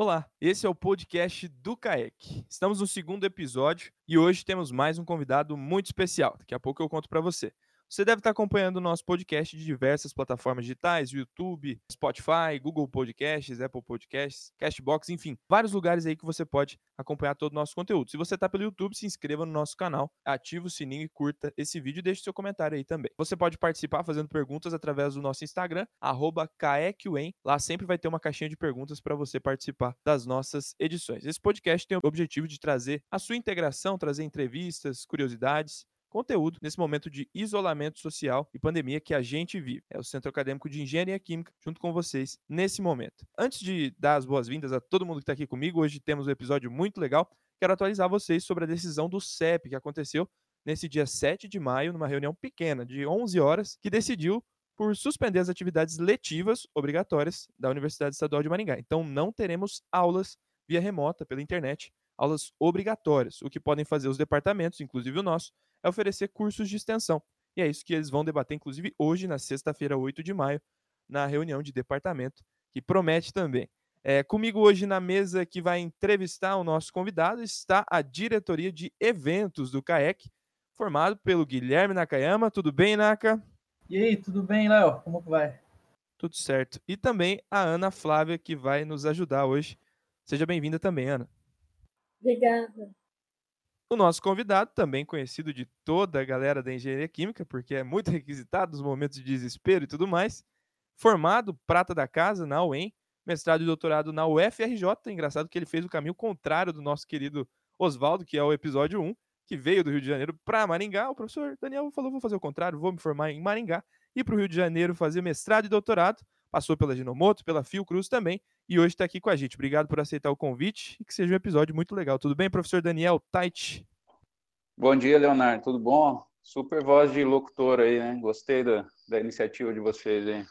Olá, esse é o podcast do CAEC. Estamos no segundo episódio e hoje temos mais um convidado muito especial. Daqui a pouco eu conto para você. Você deve estar acompanhando o nosso podcast de diversas plataformas digitais, YouTube, Spotify, Google Podcasts, Apple Podcasts, Castbox, enfim, vários lugares aí que você pode acompanhar todo o nosso conteúdo. Se você está pelo YouTube, se inscreva no nosso canal, ative o sininho e curta esse vídeo e deixe seu comentário aí também. Você pode participar fazendo perguntas através do nosso Instagram, @caecuen. Lá sempre vai ter uma caixinha de perguntas para você participar das nossas edições. Esse podcast tem o objetivo de trazer a sua integração, trazer entrevistas, curiosidades conteúdo nesse momento de isolamento social e pandemia que a gente vive. É o Centro Acadêmico de Engenharia Química junto com vocês nesse momento. Antes de dar as boas-vindas a todo mundo que está aqui comigo, hoje temos um episódio muito legal. Quero atualizar vocês sobre a decisão do CEP que aconteceu nesse dia 7 de maio, numa reunião pequena de 11 horas, que decidiu por suspender as atividades letivas obrigatórias da Universidade Estadual de Maringá. Então não teremos aulas via remota pela internet, aulas obrigatórias, o que podem fazer os departamentos, inclusive o nosso, é oferecer cursos de extensão. E é isso que eles vão debater, inclusive, hoje, na sexta-feira, 8 de maio, na reunião de departamento, que promete também. É, comigo hoje na mesa que vai entrevistar o nosso convidado está a diretoria de eventos do CAEC, formado pelo Guilherme Nakayama. Tudo bem, Naka? E aí, tudo bem, Léo? Como que vai? Tudo certo. E também a Ana Flávia, que vai nos ajudar hoje. Seja bem-vinda também, Ana. Obrigada. O nosso convidado, também conhecido de toda a galera da engenharia química, porque é muito requisitado nos momentos de desespero e tudo mais, formado prata da casa na UEM, mestrado e doutorado na UFRJ. Engraçado que ele fez o caminho contrário do nosso querido Oswaldo, que é o episódio 1, que veio do Rio de Janeiro para Maringá. O professor Daniel falou: vou fazer o contrário, vou me formar em Maringá e para o Rio de Janeiro fazer mestrado e doutorado. Passou pela Ginomoto, pela Fiocruz também, e hoje está aqui com a gente. Obrigado por aceitar o convite e que seja um episódio muito legal. Tudo bem, professor Daniel Tait? Bom dia, Leonardo. Tudo bom? Super voz de locutor aí, né? Gostei da, da iniciativa de vocês aí.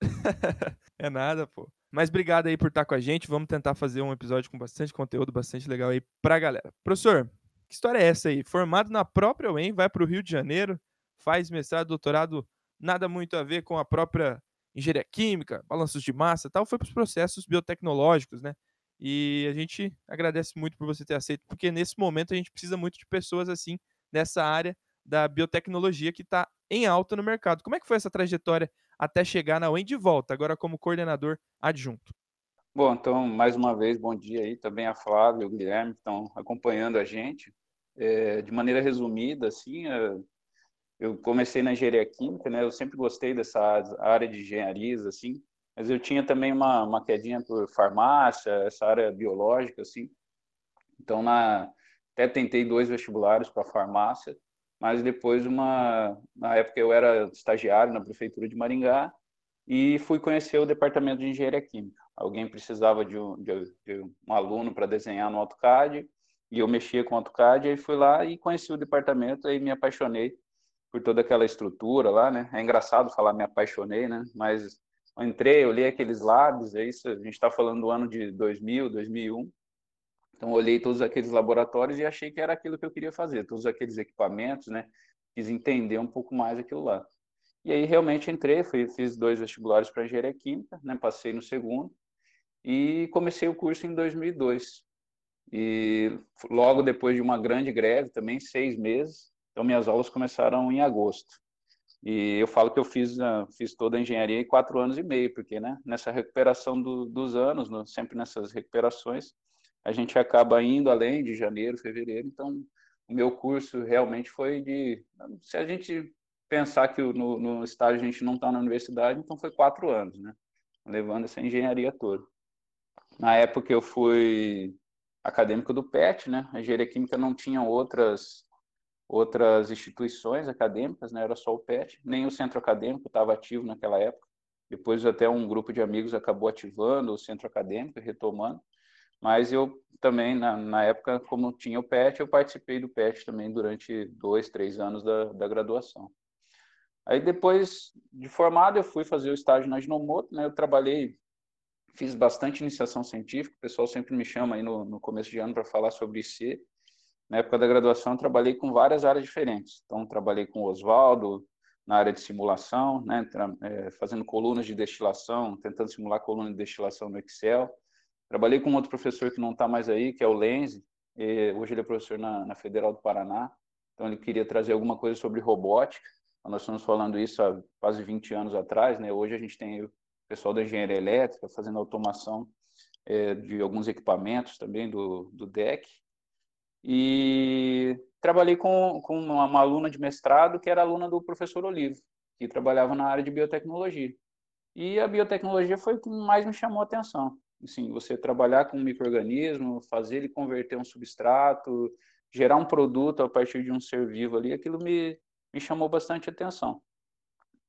é nada, pô. Mas obrigado aí por estar com a gente. Vamos tentar fazer um episódio com bastante conteúdo, bastante legal aí pra galera. Professor, que história é essa aí? Formado na própria UEM, vai para o Rio de Janeiro, faz mestrado, doutorado, nada muito a ver com a própria engenharia química, balanços de massa tal, foi para os processos biotecnológicos, né? E a gente agradece muito por você ter aceito, porque nesse momento a gente precisa muito de pessoas assim nessa área da biotecnologia que está em alta no mercado. Como é que foi essa trajetória até chegar na UEM de volta, agora como coordenador adjunto? Bom, então, mais uma vez, bom dia aí, também a Flávia e o Guilherme que estão acompanhando a gente. É, de maneira resumida, assim, é, eu comecei na engenharia química, né? Eu sempre gostei dessa área de engenharias, assim, mas eu tinha também uma, uma quedinha por farmácia, essa área biológica, assim. Então, na, até tentei dois vestibulares para farmácia, mas depois, uma, na época, eu era estagiário na prefeitura de Maringá e fui conhecer o departamento de engenharia química. Alguém precisava de um, de, de um aluno para desenhar no AutoCAD e eu mexia com o AutoCAD, aí fui lá e conheci o departamento e me apaixonei por toda aquela estrutura lá, né? É engraçado falar me apaixonei, né? Mas eu entrei, eu li aqueles labs, é isso, a gente está falando do ano de 2000, 2001. Então, olhei todos aqueles laboratórios e achei que era aquilo que eu queria fazer, todos aqueles equipamentos, né? Quis entender um pouco mais aquilo lá. E aí, realmente, entrei, fui, fiz dois vestibulares para engenharia química, né? Passei no segundo e comecei o curso em 2002. E logo depois de uma grande greve, também seis meses, então, minhas aulas começaram em agosto. E eu falo que eu fiz, uh, fiz toda a engenharia em quatro anos e meio, porque né, nessa recuperação do, dos anos, no, sempre nessas recuperações, a gente acaba indo além de janeiro, fevereiro. Então, o meu curso realmente foi de. Se a gente pensar que no, no estágio a gente não está na universidade, então foi quatro anos, né? Levando essa engenharia toda. Na época eu fui acadêmico do PET, né? A engenharia química não tinha outras outras instituições acadêmicas, né, era só o PET, nem o centro acadêmico estava ativo naquela época. Depois até um grupo de amigos acabou ativando o centro acadêmico, retomando. Mas eu também, na, na época, como tinha o PET, eu participei do PET também durante dois, três anos da, da graduação. Aí depois de formado, eu fui fazer o estágio na Ginomoto, né, eu trabalhei, fiz bastante iniciação científica, o pessoal sempre me chama aí no, no começo de ano para falar sobre IC, na época da graduação, trabalhei com várias áreas diferentes. Então, trabalhei com o Oswaldo na área de simulação, né, é, fazendo colunas de destilação, tentando simular coluna de destilação no Excel. Trabalhei com outro professor que não está mais aí, que é o Lenze, hoje ele é professor na, na Federal do Paraná, então ele queria trazer alguma coisa sobre robótica, nós estamos falando isso há quase 20 anos atrás, né? Hoje a gente tem o pessoal da engenharia elétrica fazendo automação é, de alguns equipamentos também do, do DEC. E trabalhei com, com uma, uma, aluna de mestrado que era aluna do professor Olivo, que trabalhava na área de biotecnologia. E a biotecnologia foi o que mais me chamou a atenção. Assim, você trabalhar com um microorganismo, fazer ele converter um substrato, gerar um produto a partir de um ser vivo ali, aquilo me, me chamou bastante atenção.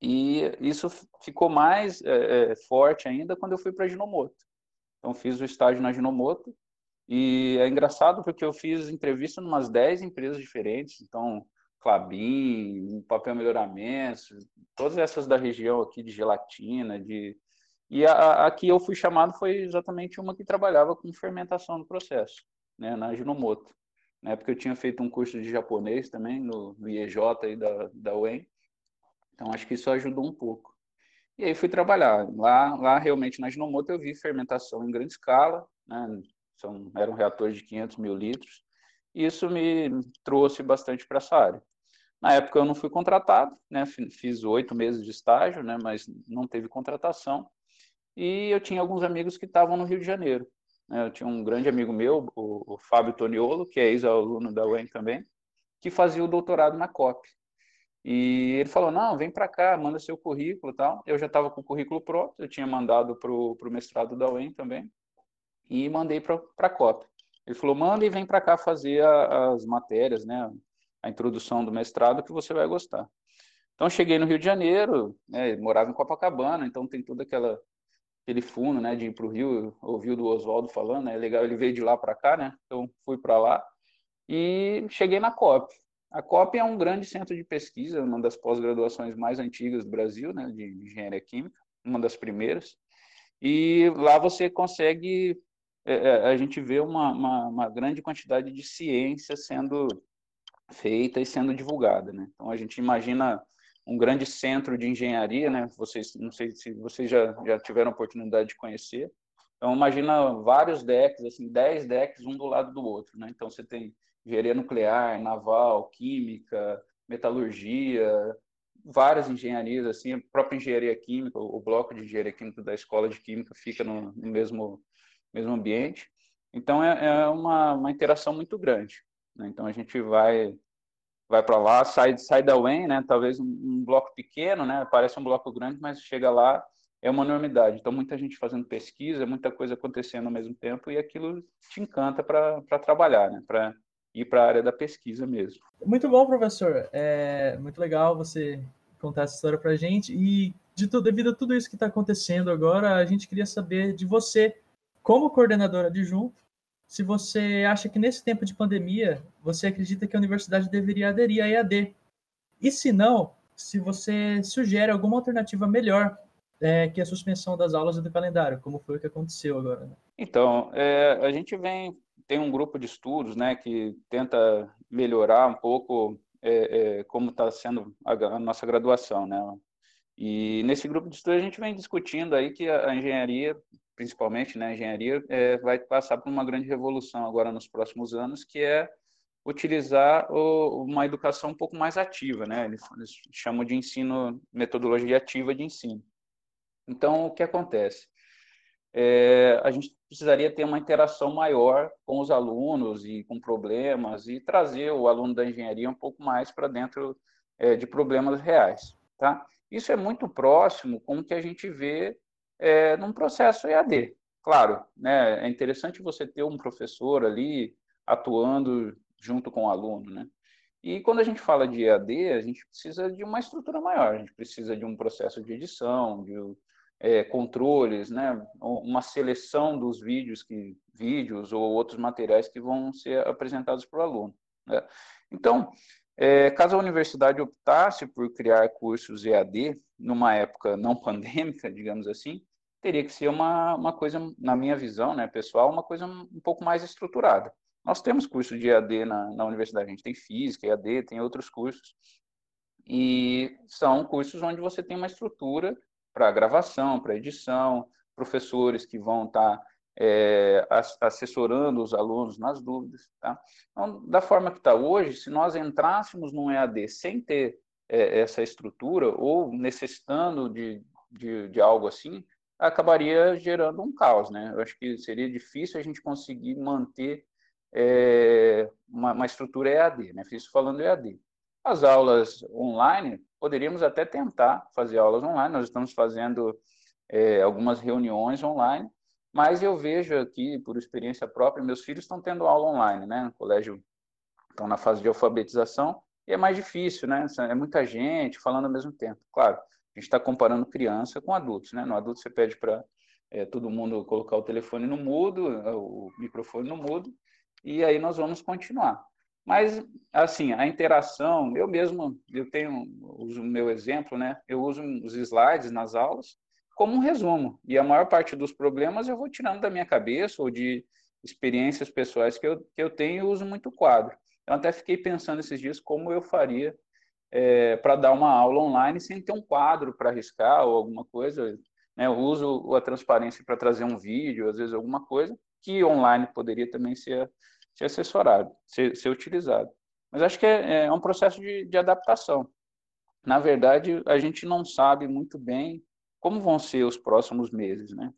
E isso ficou mais é, forte ainda quando eu fui para a Ginomoto. Então, fiz o estágio na Ginomoto, e é engraçado porque eu fiz entrevista em umas 10 empresas diferentes, então, Clabin, Papel Melhoramento, todas essas da região aqui de gelatina, de... E a, a que eu fui chamado foi exatamente uma que trabalhava com fermentação do processo, né, na Ginomoto. Na época eu tinha feito um curso de japonês também, no, no IEJ aí da, da UEM, então acho que isso ajudou um pouco. E aí fui trabalhar. Lá, lá realmente na Ginomoto eu vi fermentação em grande escala, né? São, eram reatores de 500 mil litros, e isso me trouxe bastante para essa área. Na época eu não fui contratado, né? Fiz oito meses de estágio, né? Mas não teve contratação. E eu tinha alguns amigos que estavam no Rio de Janeiro. Né? Eu tinha um grande amigo meu, o, o Fábio Toniolo, que é ex-aluno da UEM também, que fazia o doutorado na COP. E ele falou, não, vem para cá, manda seu currículo tal. Eu já estava com o currículo pronto, eu tinha mandado para o mestrado da UEM também, e mandei para a COP. Ele falou, manda e vem para cá fazer a, as matérias, né, a introdução do mestrado que você vai gostar. Então, cheguei no Rio de Janeiro, né, morava em Copacabana, então tem toda aquela aquele fundo, né, de ir para o Rio, ouviu do Oswaldo falando, é né, legal, ele veio de lá para cá, né, então fui para lá e cheguei na COP. A COP é um grande centro de pesquisa, uma das pós-graduações mais antigas do Brasil, né, de engenharia química, uma das primeiras, e lá você consegue, é, é a gente vê uma, uma, uma grande quantidade de ciência sendo feita e sendo divulgada, né, então a gente imagina um grande centro de engenharia, né? Vocês, não sei se vocês já, já tiveram oportunidade de conhecer. Então, imagina vários decks, assim, 10 decks um do lado do outro, né? Então, você tem engenharia nuclear, naval, química, metalurgia, várias engenharias, assim, a própria engenharia química, o bloco de engenharia química da escola de química fica no, no mesmo, mesmo ambiente. Então, é, é uma, uma interação muito grande. Né? Então, a gente vai vai para lá, sai, sai da UEM, né? Talvez um, um, bloco pequeno, né? Parece um bloco grande, mas chega lá é uma enormidade. Então, muita gente fazendo pesquisa, muita coisa acontecendo ao mesmo tempo e aquilo te encanta para trabalhar, né? Para ir para a área da pesquisa mesmo. Muito bom, professor. É muito legal você contar essa história para a gente. E de tudo, devido a tudo isso que está acontecendo agora, a gente queria saber de você, como coordenadora adjunto, se você acha que nesse tempo de pandemia você acredita que a universidade deveria aderir à EAD. E se não, se você sugere alguma alternativa melhor é, que a suspensão das aulas e do calendário, como foi o que aconteceu agora. Né? Então, é, a gente vem tem um grupo de estudos, né, que tenta melhorar um pouco é, é como está sendo a, a, nossa graduação, né. E nesse grupo de estudos a gente vem discutindo aí que a, a engenharia principalmente, né, engenharia, é, vai passar por uma grande revolução agora nos próximos anos, que é utilizar o, uma educação um pouco mais ativa, né? Eles, eles, chamam de ensino, metodologia ativa de ensino. Então, o que acontece? É, a gente precisaria ter uma interação maior com os alunos e com problemas e trazer o aluno da engenharia um pouco mais para dentro é, de problemas reais, tá? Isso é muito próximo com o que a gente vê é, num processo EAD. Claro, né, é interessante você ter um professor ali atuando junto com o aluno, né? E quando a gente fala de EAD, a gente precisa de uma estrutura maior, a gente precisa de um processo de edição, de é, controles, né? Uma seleção dos vídeos que vídeos ou outros materiais que vão ser apresentados para o aluno. Né? Então, é, caso a universidade optasse por criar cursos EAD numa época não pandêmica, digamos assim, teria que ser uma, uma coisa, na minha visão né, pessoal, uma coisa um pouco mais estruturada. Nós temos curso de EAD na, na universidade, a gente tem física, EAD, tem outros cursos, e são cursos onde você tem uma estrutura para gravação, para edição, professores que vão estar tá, é, assessorando os alunos nas dúvidas. Tá? Então, da forma que está hoje, se nós entrássemos num EAD sem ter é, essa estrutura ou necessitando de, de, de, algo assim, acabaria gerando um caos. Né? Eu acho que seria difícil a gente conseguir manter é, uma, uma, estrutura EAD, né? Isso falando EAD. As aulas online, poderíamos até tentar fazer aulas online, nós estamos fazendo é, algumas reuniões online, mas eu vejo aqui, por experiência própria, meus filhos estão tendo aula online, né? No colégio estão na fase de alfabetização, e é mais difícil, né? É muita gente falando ao mesmo tempo. Claro, a gente está comparando criança com adultos, né? No adulto você pede para é, todo mundo colocar o telefone no mudo, o microfone no mudo, e aí nós vamos continuar. Mas, assim, a interação, eu mesmo, eu tenho, uso o meu exemplo, né? Eu uso os slides nas aulas como um resumo. E a maior parte dos problemas eu vou tirando da minha cabeça ou de experiências pessoais que eu, que eu tenho e uso muito quadro. Eu até fiquei pensando esses dias como eu faria é, para dar uma aula online sem ter um quadro para riscar ou alguma coisa. Né? Eu uso a transparência para trazer um vídeo, às vezes alguma coisa, que online poderia também ser ser assessorado, ser, ser utilizado. Mas acho que é, é um processo de, de adaptação. Na verdade, a gente não sabe muito bem como vão ser os próximos meses, né?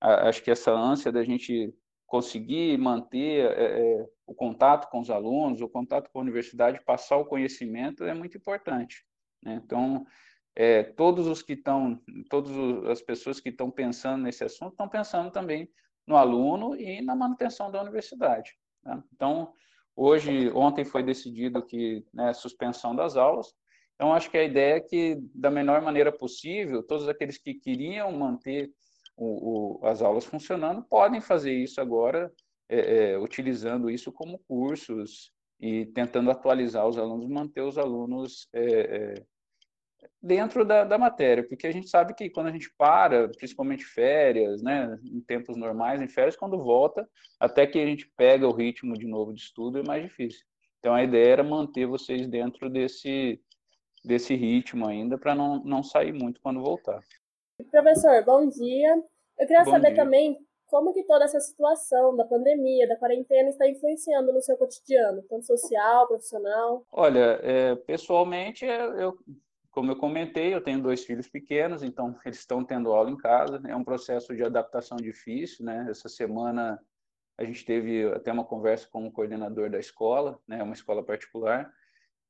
Acho que essa ânsia da gente conseguir manter é, é, o contato com os alunos, o contato com a universidade, passar o conhecimento é muito importante. Né? Então, é, todos os que estão, todas as pessoas que estão pensando nesse assunto estão pensando também no aluno e na manutenção da universidade. Né? Então, hoje, ontem foi decidido que né, suspensão das aulas. Então, acho que a ideia é que, da menor maneira possível, todos aqueles que queriam manter o, o, as aulas funcionando podem fazer isso agora, é, é, utilizando isso como cursos e tentando atualizar os alunos, manter os alunos é, é dentro da, da matéria, porque a gente sabe que quando a gente para, principalmente férias, né, em tempos normais, em férias, quando volta, até que a gente pega o ritmo de novo de estudo, é mais difícil. Então a ideia era manter vocês dentro desse, desse ritmo ainda, para não, não sair muito quando voltar. Professor, bom dia. Eu queria bom saber dia. também como que toda essa situação da pandemia, da quarentena, está influenciando no seu cotidiano, tanto social, profissional? Olha, é, pessoalmente, eu como eu comentei, eu tenho dois filhos pequenos, então eles estão tendo aula em casa. É um processo de adaptação difícil, né? Essa semana a gente teve até uma conversa com o coordenador da escola, né? Uma escola particular,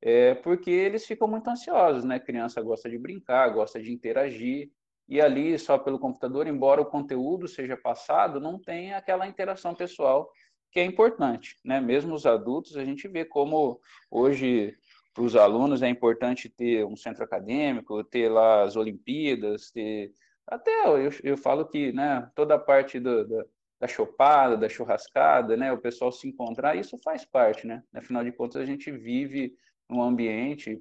é porque eles ficam muito ansiosos, né? A criança gosta de brincar, gosta de interagir e ali só pelo computador, embora o conteúdo seja passado, não tem aquela interação pessoal que é importante, né? Mesmo os adultos, a gente vê como hoje para os alunos é importante ter um centro acadêmico, ter lá as Olimpíadas, ter até eu, eu falo que né, toda a parte do, da, da chopada, da churrascada, né, o pessoal se encontrar, isso faz parte, né? Afinal de contas, a gente vive num ambiente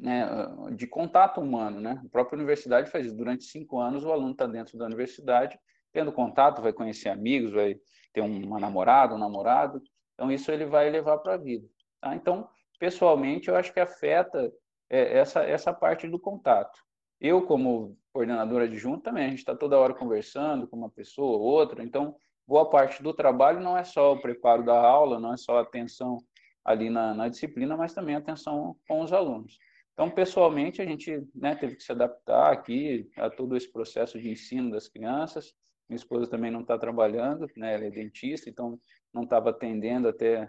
né, de contato humano, né? A própria universidade faz isso. Durante cinco anos, o aluno está dentro da universidade, tendo contato, vai conhecer amigos, vai ter uma namorada, um namorado. Então, isso ele vai levar para a vida. Tá? Então, pessoalmente, eu acho que afeta é, essa, essa parte do contato. Eu, como coordenadora adjunta, também, a gente está toda hora conversando com uma pessoa ou outra, então, boa parte do trabalho não é só o preparo da aula, não é só a atenção ali na, na disciplina, mas também a atenção com os alunos. Então, pessoalmente, a gente né, teve que se adaptar aqui a todo esse processo de ensino das crianças. Minha esposa também não está trabalhando, né, ela é dentista, então não estava atendendo até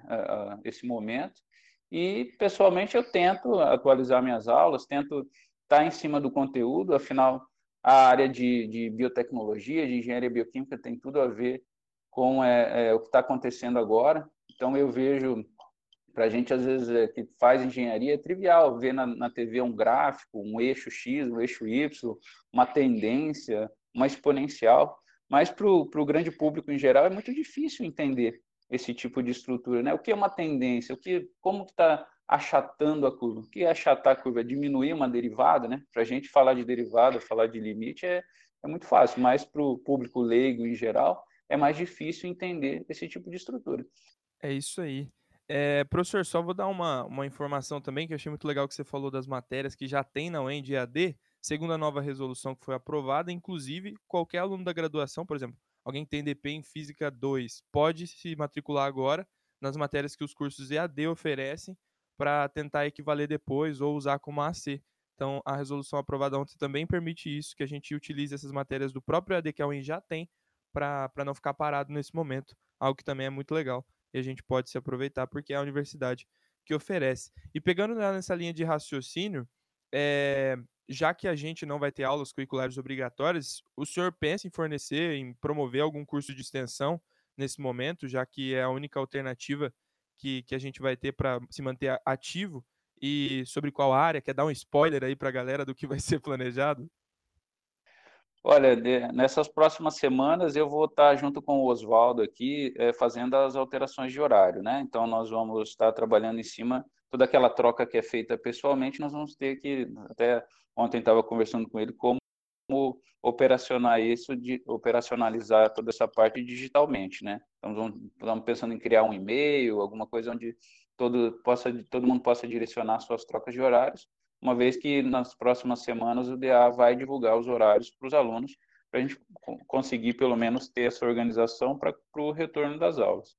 esse momento. E, pessoalmente, eu tento atualizar minhas aulas, tento estar em cima do conteúdo, afinal, a área de, de biotecnologia, de engenharia bioquímica, tem tudo a ver com é, é o que está acontecendo agora. Então, eu vejo, para a gente, às vezes, é, que faz engenharia, é trivial ver na, na TV um gráfico, um eixo X, um eixo Y, uma tendência, uma exponencial, mas para o grande público em geral é muito difícil entender esse tipo de estrutura, né? O que é uma tendência? O que, como está achatando a curva? O que é achatar a curva? É diminuir uma derivada, né? Para a gente falar de derivada, falar de limite é, é muito fácil, mas para o público leigo em geral é mais difícil entender esse tipo de estrutura. É isso aí. É, professor, só vou dar uma, uma informação também, que eu achei muito legal que você falou das matérias que já tem na UEND EAD, segundo a nova resolução que foi aprovada, inclusive qualquer aluno da graduação, por exemplo, alguém que tem DP em Física 2 pode se matricular agora nas matérias que os cursos EAD oferecem para tentar equivaler depois ou usar como AC. Então, a resolução aprovada ontem também permite isso, que a gente utilize essas matérias do próprio EAD que a UEM já tem para não ficar parado nesse momento, algo que também é muito legal e a gente pode se aproveitar porque é a universidade que oferece. E pegando nessa linha de raciocínio, é, já que a gente não vai ter aulas curriculares obrigatórias, o senhor pensa em fornecer, em promover algum curso de extensão nesse momento, já que é a única alternativa que, que a gente vai ter para se manter ativo e sobre qual área? Quer dar um spoiler aí para a galera do que vai ser planejado? Olha, de, nessas próximas semanas eu vou estar junto com o Oswaldo aqui é, fazendo as alterações de horário, né? Então nós vamos estar trabalhando em cima toda aquela troca que é feita pessoalmente, nós vamos ter que até ontem estava conversando com ele como operacionar isso, de operacionalizar toda essa parte digitalmente, né? Então, estamos pensando em criar um e-mail, alguma coisa onde todo, possa, todo mundo possa direcionar suas trocas de horários, uma vez que nas próximas semanas o DA vai divulgar os horários para os alunos, para a gente conseguir pelo menos ter essa organização para o retorno das aulas.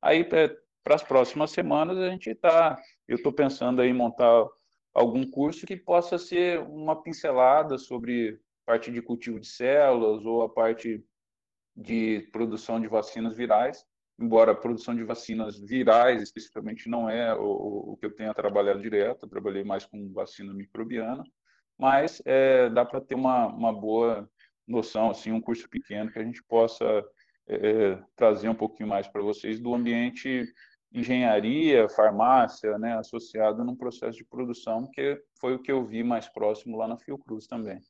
Aí, para as próximas semanas, a gente está, eu estou pensando em montar algum curso que possa ser uma pincelada sobre parte de cultivo de células ou a parte de produção de vacinas virais, embora a produção de vacinas virais especificamente não é o, o que eu tenha trabalhado direto, eu trabalhei mais com vacina microbiana, mas é, dá para ter uma, uma boa noção, assim, um curso pequeno que a gente possa é, trazer um pouquinho mais para vocês do ambiente engenharia, farmácia, né, associado num processo de produção, que foi o que eu vi mais próximo lá na Fiocruz também.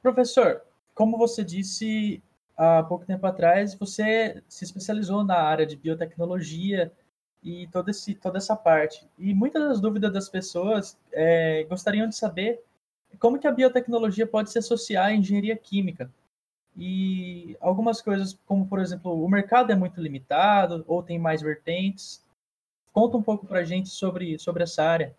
Professor, como você disse há pouco tempo atrás, você se especializou na área de biotecnologia e toda, esse, toda essa parte. E muitas das dúvidas das pessoas é, gostariam de saber como que a biotecnologia pode se associar à engenharia química. E algumas coisas, como por exemplo, o mercado é muito limitado ou tem mais vertentes. Conta um pouco para a gente sobre, sobre essa área.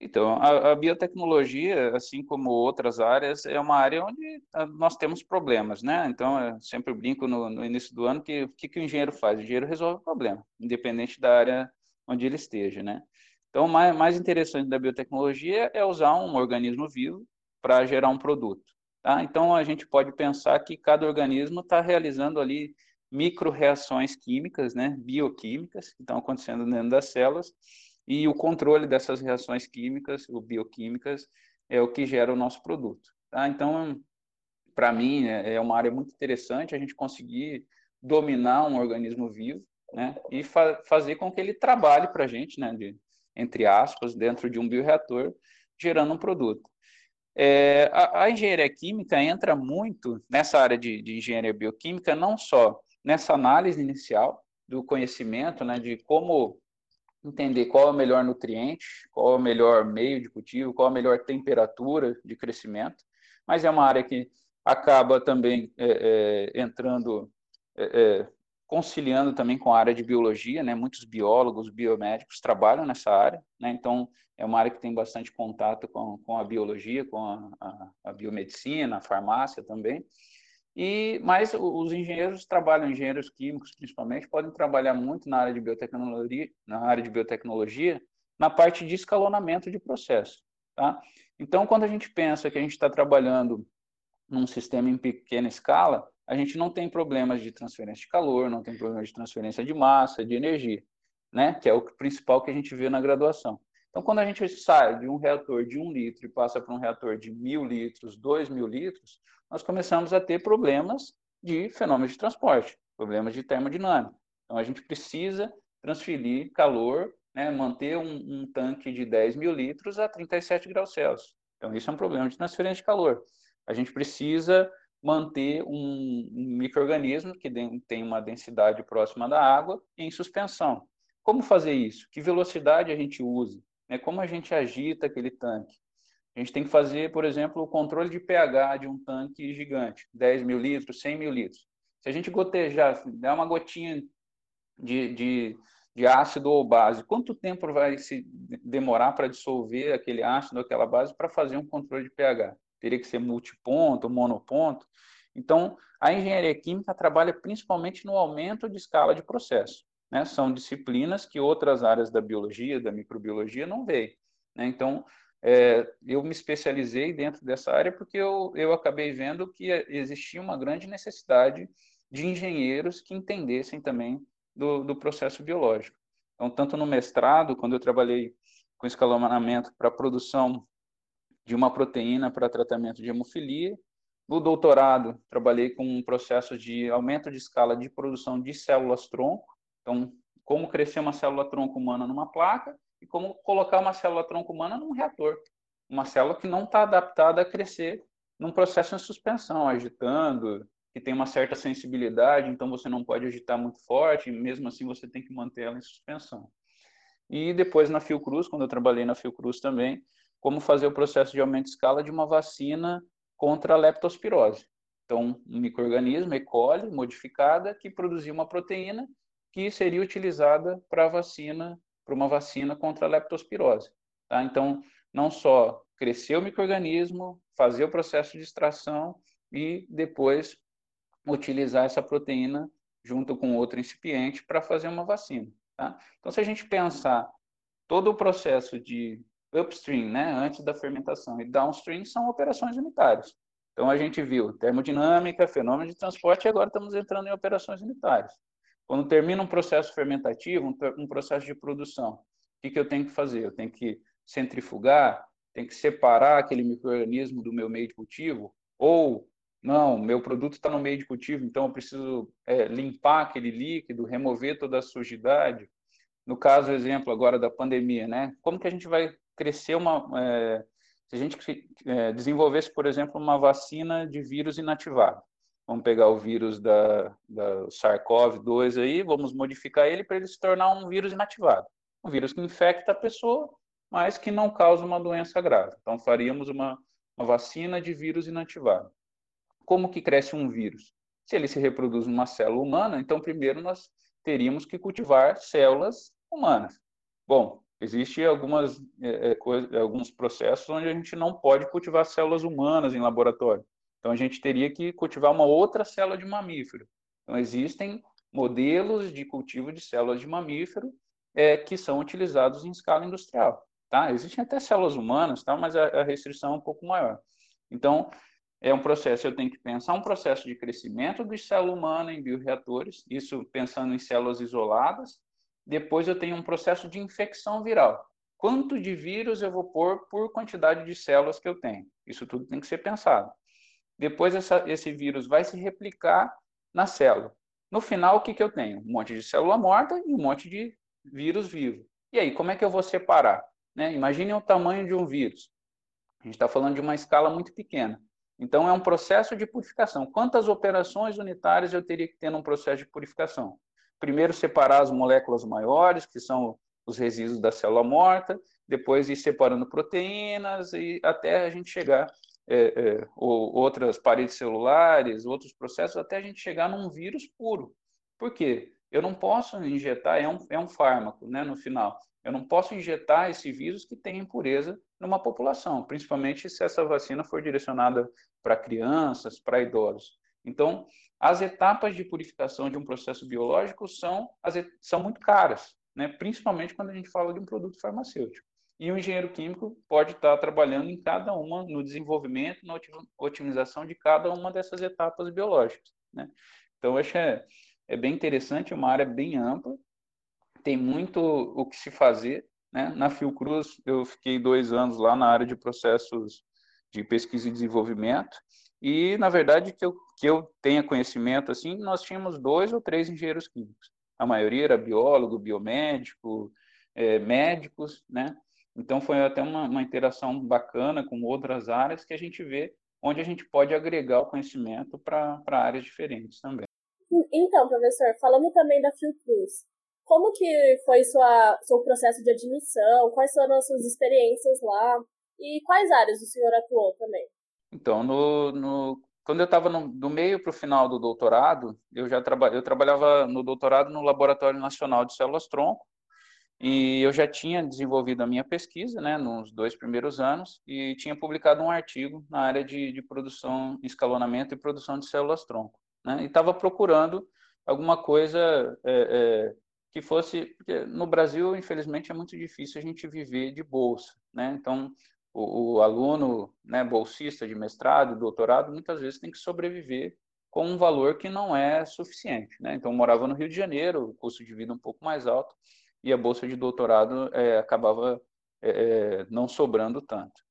Então, a, a, biotecnologia, assim como outras áreas, é uma área onde ah, nós temos problemas, né? Então, eu sempre brinco no, no início do ano que o que, que o engenheiro faz? O engenheiro resolve o problema, independente da área onde ele esteja, né? Então, o mais, mais interessante da biotecnologia é usar um organismo vivo para gerar um produto. Tá? Então, a gente pode pensar que cada organismo está realizando ali micro-reações químicas, né? bioquímicas, que estão acontecendo dentro das células, e o controle dessas reações químicas ou bioquímicas é o que gera o nosso produto. Tá? Então, para mim, é, é uma área muito interessante a gente conseguir dominar um organismo vivo né, e fa fazer com que ele trabalhe para a gente, né, de, entre aspas, dentro de um bioreator, gerando um produto. É, a, a, engenharia química entra muito nessa área de, de engenharia bioquímica, não só nessa análise inicial do conhecimento, né, de como entender qual é o melhor nutriente, qual é o melhor meio de cultivo, qual é a melhor temperatura de crescimento, mas é uma área que acaba também é, é, entrando, é, é, conciliando também com a área de biologia, né? Muitos biólogos, biomédicos trabalham nessa área, né? Então, é uma área que tem bastante contato com, com a biologia, com a, a, a biomedicina, a farmácia também. E, mas os engenheiros trabalham, engenheiros químicos principalmente, podem trabalhar muito na área de biotecnologia, na área de biotecnologia, na parte de escalonamento de processo. Tá? Então, quando a gente pensa que a gente está trabalhando num sistema em pequena escala, a gente não tem problemas de transferência de calor, não tem problemas de transferência de massa, de energia, né? que é o principal que a gente vê na graduação. Então, quando a gente sai de um reator de um litro e passa para um reator de mil litros, dois mil litros, nós começamos a ter problemas de fenômenos de transporte, problemas de termodinâmica. Então, a gente precisa transferir calor, né, manter um, um, tanque de 10 mil litros a 37 graus Celsius. Então, isso é um problema de transferência de calor. A gente precisa manter um, um microorganismo que tem uma densidade próxima da água em suspensão. Como fazer isso? Que velocidade a gente usa? Né? Como a gente agita aquele tanque? A gente tem que fazer, por exemplo, o controle de pH de um tanque gigante, 10 mil litros, 100 mil litros. Se a gente gotejar, der uma gotinha de, de, de ácido ou base, quanto tempo vai se demorar para dissolver aquele ácido aquela base para fazer um controle de pH? Teria que ser multiponto, monoponto. Então, a engenharia química trabalha principalmente no aumento de escala de processo. Né? São disciplinas que outras áreas da biologia, da microbiologia, não veem. Né? Então, é, eu me especializei dentro dessa área porque eu, eu acabei vendo que existia uma grande necessidade de engenheiros que entendessem também do, do processo biológico. Então, tanto no mestrado, quando eu trabalhei com escalonamento para produção de uma proteína para tratamento de hemofilia, no doutorado, trabalhei com um processo de aumento de escala de produção de células-tronco, então, como crescer uma célula-tronco humana numa placa e como colocar uma célula-tronco humana num reator. Uma célula que não está adaptada a crescer num processo em suspensão, agitando, que tem uma certa sensibilidade, então você não pode agitar muito forte, mesmo assim você tem que manter ela em suspensão. E depois na Fiocruz, quando eu trabalhei na Fiocruz também, como fazer o processo de aumento de escala de uma vacina contra a leptospirose. Então, um microorganismo, E. coli, modificada, que produzia uma proteína que seria utilizada para vacina, para uma vacina contra a leptospirose. Tá? Então, não só crescer o microorganismo, fazer o processo de extração e depois utilizar essa proteína junto com outro incipiente para fazer uma vacina. Tá? Então, se a gente pensar todo o processo de upstream, né, antes da fermentação, e downstream são operações unitárias. Então, a gente viu termodinâmica, fenômeno de transporte, e agora estamos entrando em operações unitárias. Quando termina um processo fermentativo, um, um processo de produção, o que, que eu tenho que fazer? Eu tenho que centrifugar, tenho que separar aquele microorganismo do meu meio de cultivo, ou não, meu produto está no meio de cultivo, então eu preciso é, limpar aquele líquido, remover toda a sujidade. No caso, exemplo agora da pandemia, né? Como que a gente vai crescer uma... É, se a gente é, desenvolvesse, por exemplo, uma vacina de vírus inativado, Vamos pegar o vírus da, da SARS-CoV-2 aí, vamos modificar ele para ele se tornar um vírus inativado. Um vírus que infecta a pessoa, mas que não causa uma doença grave. Então, faríamos uma, uma vacina de vírus inativado. Como que cresce um vírus? Se ele se reproduz numa célula humana, então primeiro nós teríamos que cultivar células humanas. Bom, existem algumas é, é, alguns processos onde a gente não pode cultivar células humanas em laboratório. Então, a gente teria que cultivar uma outra célula de mamífero. Então, existem modelos de cultivo de células de mamífero é, que são utilizados em escala industrial. Tá? Existem até células humanas, tá? mas a, a restrição é um pouco maior. Então, é um processo, eu tenho que pensar um processo de crescimento de célula humana em bioreatores, isso pensando em células isoladas. Depois eu tenho um processo de infecção viral. Quanto de vírus eu vou pôr por quantidade de células que eu tenho? Isso tudo tem que ser pensado. Depois essa, esse vírus vai se replicar na célula. No final, o que, que eu tenho? Um monte de célula morta e um monte de vírus vivo. E aí, como é que eu vou separar? Né? Imaginem o tamanho de um vírus. A gente está falando de uma escala muito pequena. Então, é um processo de purificação. Quantas operações unitárias eu teria que ter num processo de purificação? Primeiro, separar as moléculas maiores, que são os resíduos da célula morta, depois ir separando proteínas e até a gente chegar é, é, ou outras paredes celulares, outros processos, até a gente chegar num vírus puro. Por quê? Eu não posso injetar, é um, é um fármaco, né, no final. Eu não posso injetar esse vírus que tem impureza numa população, principalmente se essa vacina for direcionada para crianças, para idosos. Então, as etapas de purificação de um processo biológico são, são muito caras, né? principalmente quando a gente fala de um produto farmacêutico. E o engenheiro químico pode estar trabalhando em cada uma, no desenvolvimento, na otimização de cada uma dessas etapas biológicas. Né? Então, acho que é, é bem interessante, uma área bem ampla, tem muito o que se fazer. Né? Na Fiocruz, eu fiquei dois anos lá na área de processos de pesquisa e desenvolvimento, e, na verdade, que eu, que eu tenha conhecimento, assim, nós tínhamos dois ou três engenheiros químicos. A maioria era biólogo, biomédico, é, médicos, né? Então, foi até uma, uma interação bacana com outras áreas que a gente vê onde a gente pode agregar o conhecimento para áreas diferentes também. Então, professor, falando também da Fiocruz, como que foi sua, seu processo de admissão? Quais foram as suas experiências lá? E quais áreas o senhor atuou também? Então, no, no quando eu estava no, do meio para o final do doutorado, eu já traba, eu trabalhava no doutorado no Laboratório Nacional de Células Tronco, E eu já tinha desenvolvido a minha pesquisa, né, nos dois primeiros anos, e tinha publicado um artigo na área de, de produção, escalonamento e produção de células-tronco. Né, e estava procurando alguma coisa é, é, que fosse. No Brasil, infelizmente, é muito difícil a gente viver de bolsa. Né, então, o, o aluno né, bolsista de mestrado, doutorado, muitas vezes tem que sobreviver com um valor que não é suficiente. Né? Então, eu morava no Rio de Janeiro, o custo de vida um pouco mais alto, e a bolsa de doutorado é, acabava é, é não sobrando tanto.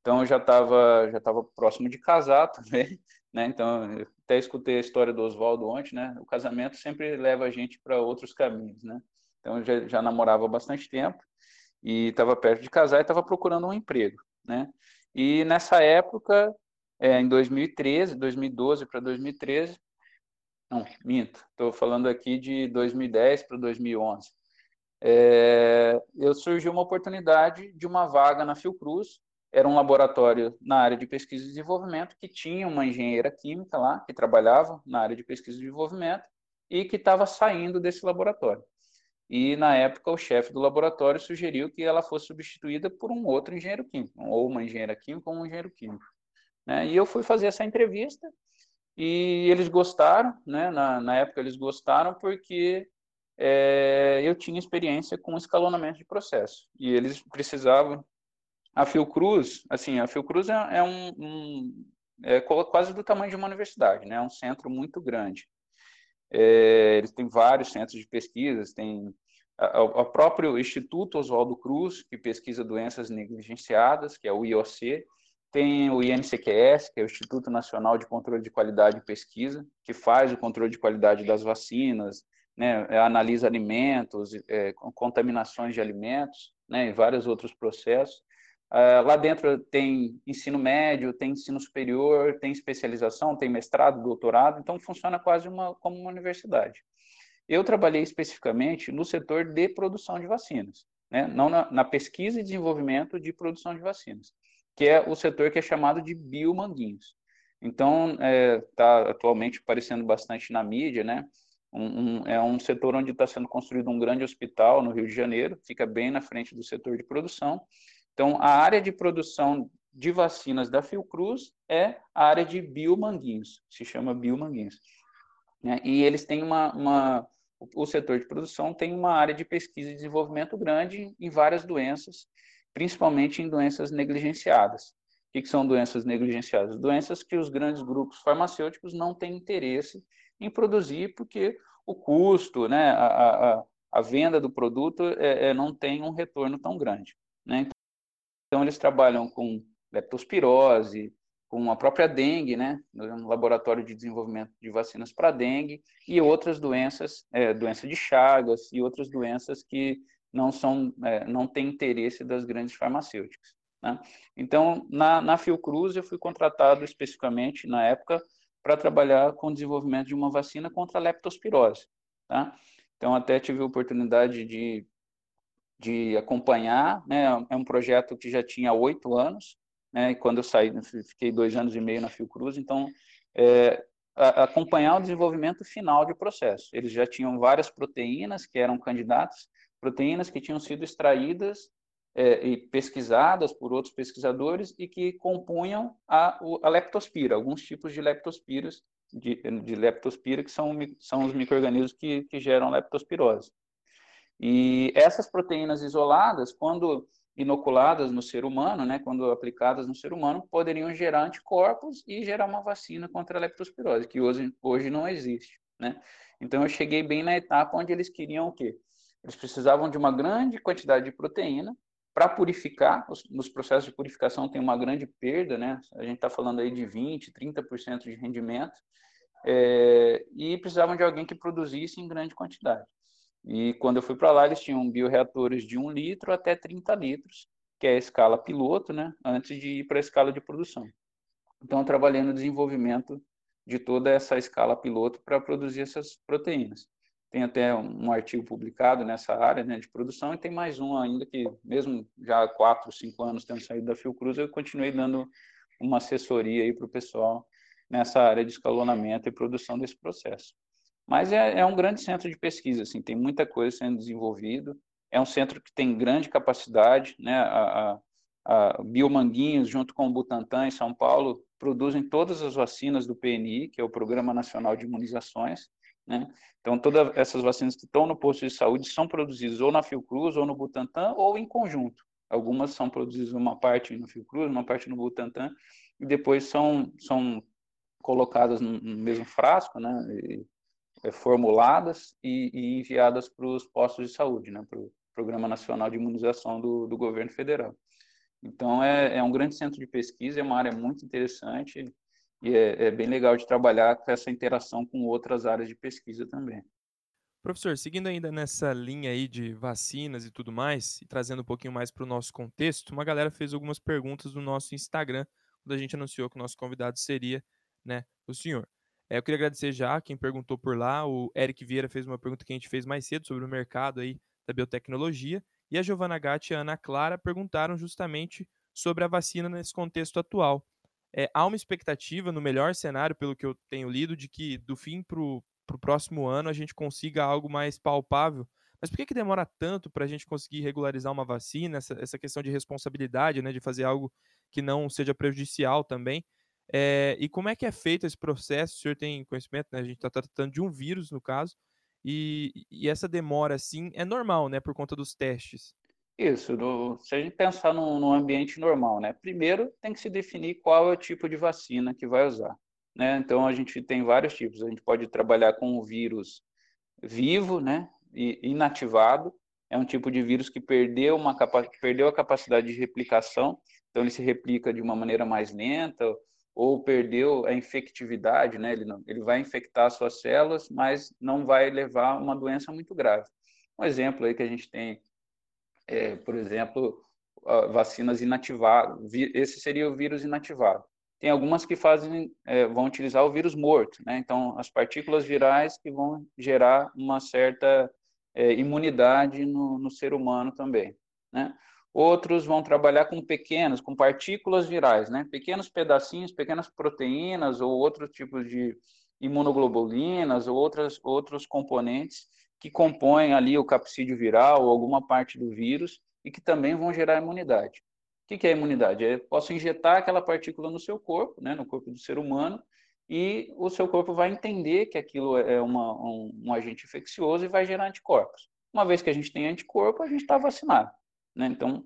Então eu já estava já tava próximo de casar também, né? Então até escutei a história do Oswaldo ontem, né? O casamento sempre leva a gente para outros caminhos, né? Então eu já, já namorava bastante tempo e estava perto de casar e estava procurando um emprego, né? E nessa época, é, em 2013, 2012 para 2013, não, minto, estou falando aqui de 2010 para 2011 é, eu surgiu uma oportunidade de uma vaga na Fiocruz, era um laboratório na área de pesquisa e desenvolvimento que tinha uma engenheira química lá, que trabalhava na área de pesquisa e desenvolvimento, e que estava saindo desse laboratório. E, na época, o chefe do laboratório sugeriu que ela fosse substituída por um outro engenheiro químico, ou uma engenheira química ou um engenheiro químico. Né? E eu fui fazer essa entrevista, e eles gostaram, né? na, na época eles gostaram porque é, eu tinha experiência com escalonamento de processo. E eles precisavam. A Fiocruz, assim, a Fiocruz é, é um, um, é quase do tamanho de uma universidade, né? É um centro muito grande. É, eles têm vários centros de pesquisas, tem o próprio Instituto Oswaldo Cruz, que pesquisa doenças negligenciadas, que é o IOC, tem o INCQS, que é o Instituto Nacional de Controle de Qualidade e Pesquisa, que faz o controle de qualidade das vacinas, né, é, analisa alimentos, é, contaminações de alimentos, né, e vários outros processos. Uh, lá dentro tem ensino médio, tem ensino superior, tem especialização, tem mestrado, doutorado, então funciona quase uma, como uma universidade. Eu trabalhei especificamente no setor de produção de vacinas, né, não na, na pesquisa e desenvolvimento de produção de vacinas, que é o setor que é chamado de biomanguinhos. Então, está é, tá atualmente aparecendo bastante na mídia, né? Um, um, é um setor onde está sendo construído um grande hospital no Rio de Janeiro, fica bem na frente do setor de produção. Então, a área de produção de vacinas da Fiocruz é a área de biomanguinhos, se chama biomanguinhos. Né? E eles têm uma, uma, o setor de produção tem uma área de pesquisa e desenvolvimento grande em várias doenças, principalmente em doenças negligenciadas. O que, são doenças negligenciadas? Doenças que os grandes grupos farmacêuticos não têm interesse em produzir, porque o custo, né, a, a, a venda do produto é, é, não tem um retorno tão grande. Né? Então, eles trabalham com leptospirose, com a própria dengue, né, no laboratório de desenvolvimento de vacinas para dengue, e outras doenças, é, doença de Chagas e outras doenças que não são, é, não têm interesse das grandes farmacêuticas. Né? Então, na, na Fiocruz, eu fui contratado especificamente, na época, para trabalhar com o desenvolvimento de uma vacina contra a leptospirose. Tá? Então, até tive a oportunidade de, de acompanhar, né? é um projeto que já tinha oito anos, né? e quando eu saí, fiquei dois anos e meio na Fiocruz, então, é, acompanhar o desenvolvimento final de processo. Eles já tinham várias proteínas que eram candidatas, proteínas que tinham sido extraídas é, e pesquisadas por outros pesquisadores e que compunham a, a leptospira, alguns tipos de leptospiras, de, de leptospira que são, são os micro-organismos que, que geram leptospirose. E essas proteínas isoladas, quando inoculadas no ser humano, né, quando aplicadas no ser humano, poderiam gerar anticorpos e gerar uma vacina contra a leptospirose, que hoje, hoje não existe. Né? Então, eu cheguei bem na etapa onde eles queriam o quê? Eles precisavam de uma grande quantidade de proteína para purificar, os, nos processos de purificação tem uma grande perda, né? A gente está falando aí de 20%, 30% de rendimento, é, e precisavam de alguém que produzisse em grande quantidade. E quando eu fui para lá, eles tinham bioreatores de 1 litro até 30 litros, que é a escala piloto, né? Antes de ir para a escala de produção. Então, eu trabalhei no desenvolvimento de toda essa escala piloto para produzir essas proteínas. Tem até um artigo publicado nessa área né, de produção e tem mais um ainda que, mesmo já há quatro, cinco anos tendo saído da Fiocruz, eu continuei dando uma assessoria aí para o pessoal nessa área de escalonamento e produção desse processo. Mas é, é, um grande centro de pesquisa, assim, tem muita coisa sendo desenvolvido, é um centro que tem grande capacidade, né? A, a, a Biomanguinhos, junto com o Butantan em São Paulo, produzem todas as vacinas do PNI, que é o Programa Nacional de Imunizações, né? Então, todas essas vacinas que estão no posto de saúde são produzidas ou na Fiocruz, ou no Butantan, ou em conjunto. Algumas são produzidas uma parte no Fiocruz, uma parte no Butantan, e depois são, são colocadas no mesmo frasco, né? E, é, formuladas e, e enviadas para os postos de saúde, né? Para o Programa Nacional de Imunização do, do Governo Federal. Então, é, é um grande centro de pesquisa, é uma área muito interessante e é, é, bem legal de trabalhar com essa interação com outras áreas de pesquisa também. Professor, seguindo ainda nessa linha aí de vacinas e tudo mais, e trazendo um pouquinho mais para o nosso contexto, uma galera fez algumas perguntas no nosso Instagram, quando a gente anunciou que o nosso convidado seria né, o senhor. É, eu queria agradecer já quem perguntou por lá, o Eric Vieira fez uma pergunta que a gente fez mais cedo sobre o mercado aí da biotecnologia, e a Giovana Gatti e a Ana Clara perguntaram justamente sobre a vacina nesse contexto atual. É, há uma expectativa, no melhor cenário, pelo que eu tenho lido, de que do fim para o próximo ano a gente consiga algo mais palpável. Mas por que, que demora tanto para a gente conseguir regularizar uma vacina, essa, essa questão de responsabilidade, né, de fazer algo que não seja prejudicial também? É, e como é que é feito esse processo? O senhor tem conhecimento, né? A gente está tratando de um vírus, no caso, e, e, essa demora, assim, é normal, né, por conta dos testes. Isso, do, se a gente pensar num, num, ambiente normal, né? Primeiro tem que se definir qual é o tipo de vacina que vai usar, né? Então a gente tem vários tipos. A gente pode trabalhar com o vírus vivo, né? E inativado. É um tipo de vírus que perdeu uma perdeu a capacidade de replicação, então ele se replica de uma maneira mais lenta ou perdeu a infectividade, né? Ele não, ele vai infectar suas células, mas não vai levar uma doença muito grave. Um exemplo aí que a gente tem é, por exemplo, vacinas inativadas. Esse seria o vírus inativado. Tem algumas que fazem, é, vão utilizar o vírus morto, né? Então, as partículas virais que vão gerar uma certa é, imunidade no, no, ser humano também, né? Outros vão trabalhar com pequenas, com partículas virais, né? Pequenos pedacinhos, pequenas proteínas ou outros tipos de imunoglobulinas ou outras, outros componentes que compõem ali o capsídeo viral ou alguma parte do vírus e que também vão gerar imunidade. O que é imunidade? Eu posso injetar aquela partícula no seu corpo, né, no corpo do ser humano, e o seu corpo vai entender que aquilo é uma, um, um, agente infeccioso e vai gerar anticorpos. Uma vez que a gente tem anticorpo, a gente está vacinado. Né? Então,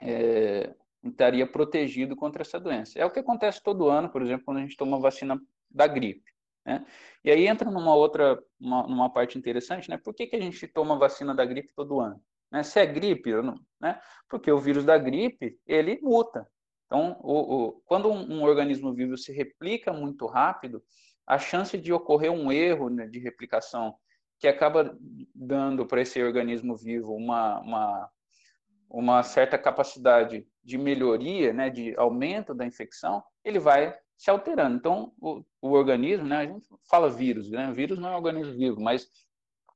é, estaria protegido contra essa doença. É o que acontece todo ano, por exemplo, quando a gente toma vacina da gripe. Né? E aí entra numa outra, uma, numa parte interessante, né? Por que, que a gente toma vacina da gripe todo ano? Né? Se é gripe, não, né? Porque o vírus da gripe, ele muta. Então, o, o, quando um, um, organismo vivo se replica muito rápido, a chance de ocorrer um erro né, de replicação que acaba dando para esse organismo vivo uma, uma, uma certa capacidade de melhoria, né, de aumento da infecção, ele vai se alterando. Então, o, o organismo, né, a gente fala vírus, né? Vírus não é um organismo vivo, mas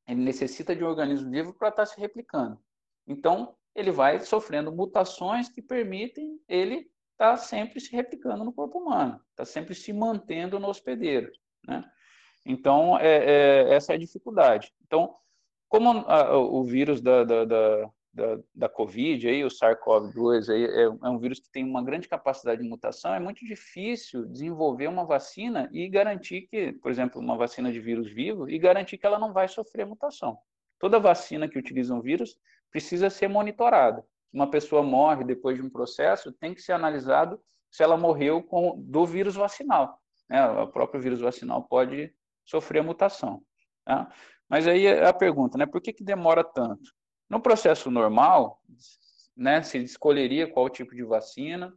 ele necessita de um organismo vivo para estar tá se replicando. Então, ele vai sofrendo mutações que permitem ele estar tá sempre se replicando no corpo humano, está sempre se mantendo no hospedeiro, né? Então, é, é, essa é a dificuldade. Então, como a, o vírus da, da, da da, da Covid, aí, o SARS-CoV-2, aí, é, é, um vírus que tem uma grande capacidade de mutação, é muito difícil desenvolver uma vacina e garantir que, por exemplo, uma vacina de vírus vivo, e garantir que ela não vai sofrer mutação. Toda vacina que utiliza um vírus precisa ser monitorada. Uma pessoa morre depois de um processo, tem que ser analisado se ela morreu com, do vírus vacinal. Né? O próprio vírus vacinal pode sofrer mutação. Tá? Mas aí é a pergunta, né? Por que, que demora tanto? No processo normal, né, se escolheria qual tipo de vacina,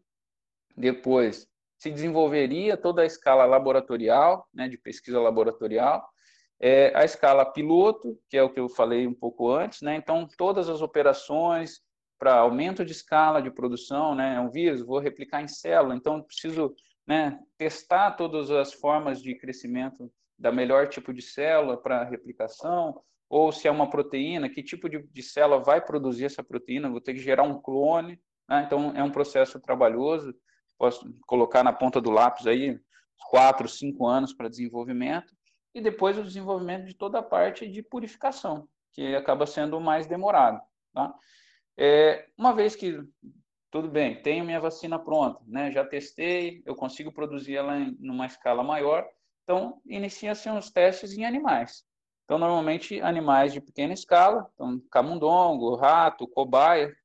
depois se desenvolveria toda a escala laboratorial, né, de pesquisa laboratorial, é, a escala piloto, que é o que eu falei um pouco antes, né, então todas as operações para aumento de escala de produção, né, é um vírus, vou replicar em célula, então preciso né, testar todas as formas de crescimento da melhor tipo de célula para replicação, ou se é uma proteína, que tipo de, de célula vai produzir essa proteína, vou ter que gerar um clone, né? então é um processo trabalhoso, posso colocar na ponta do lápis aí quatro, cinco anos para desenvolvimento, e depois o desenvolvimento de toda a parte de purificação, que acaba sendo mais demorado. Tá? É, uma vez que tudo bem, tenho minha vacina pronta, né? Já testei, eu consigo produzir ela em numa escala maior. Então, inicia-se os testes em animais. Então, normalmente, animais de pequena escala, então, camundongo, rato, cobaia,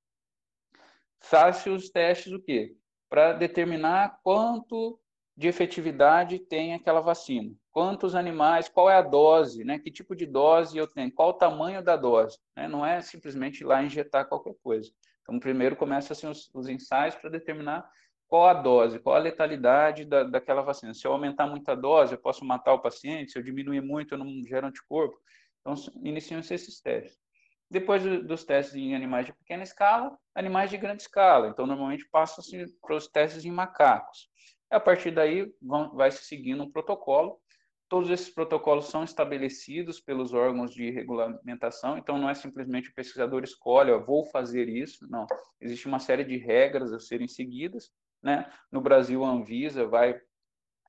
faz-se os testes o quê? Para determinar quanto de efetividade tem aquela vacina. Quantos animais, qual é a dose, né? que tipo de dose eu tenho, qual o tamanho da dose. Né? Não é simplesmente ir lá injetar qualquer coisa. Então, primeiro começa assim, os, os ensaios para determinar qual a dose, qual a letalidade da, daquela vacina. Se eu aumentar muito a dose, eu posso matar o paciente, se eu diminuir muito, eu não gero anticorpo. Então, iniciam-se esses testes. Depois dos testes em animais de pequena escala, animais de grande escala. Então, normalmente passa-se para os testes em macacos. A partir daí, vão, vai se seguindo um protocolo. Todos esses protocolos são estabelecidos pelos órgãos de regulamentação, então não é simplesmente o pesquisador escolhe, ó, vou fazer isso, não. Existe uma série de regras a serem seguidas, né? No Brasil, a Anvisa vai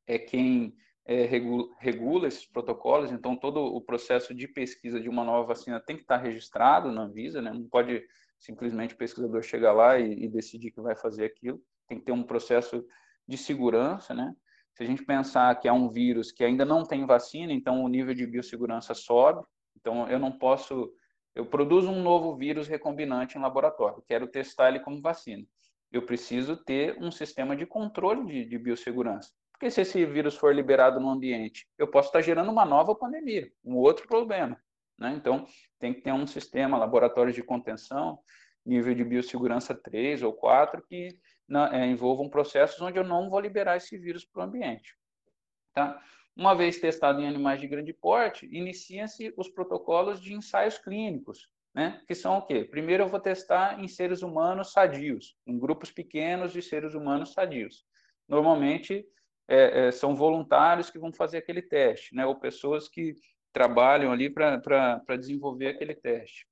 é quem é, regula, regula, esses protocolos, então todo o processo de pesquisa de uma nova vacina tem que estar registrado na Anvisa, né? não pode simplesmente o pesquisador chegar lá e, e, decidir que vai fazer aquilo, tem que ter um processo de segurança, né? Se a gente pensar que é um vírus que ainda não tem vacina, então o nível de biossegurança sobe, então eu não posso, eu produzo um novo vírus recombinante em laboratório, quero testar ele como vacina. Eu preciso ter um sistema de controle de, de biossegurança. Porque se esse vírus for liberado no ambiente, eu posso estar gerando uma nova pandemia, um outro problema. Né? Então, tem que ter um sistema, laboratórios de contenção, nível de biossegurança 3 ou 4, que é, envolvam processos onde eu não vou liberar esse vírus para o ambiente. Tá? Uma vez testado em animais de grande porte, inicia-se os protocolos de ensaios clínicos, né? que são o quê? Primeiro eu vou testar em seres humanos sadios, em grupos pequenos de seres humanos sadios. Normalmente, é, é, são voluntários que vão fazer aquele teste, né? ou pessoas que trabalham ali para desenvolver aquele teste.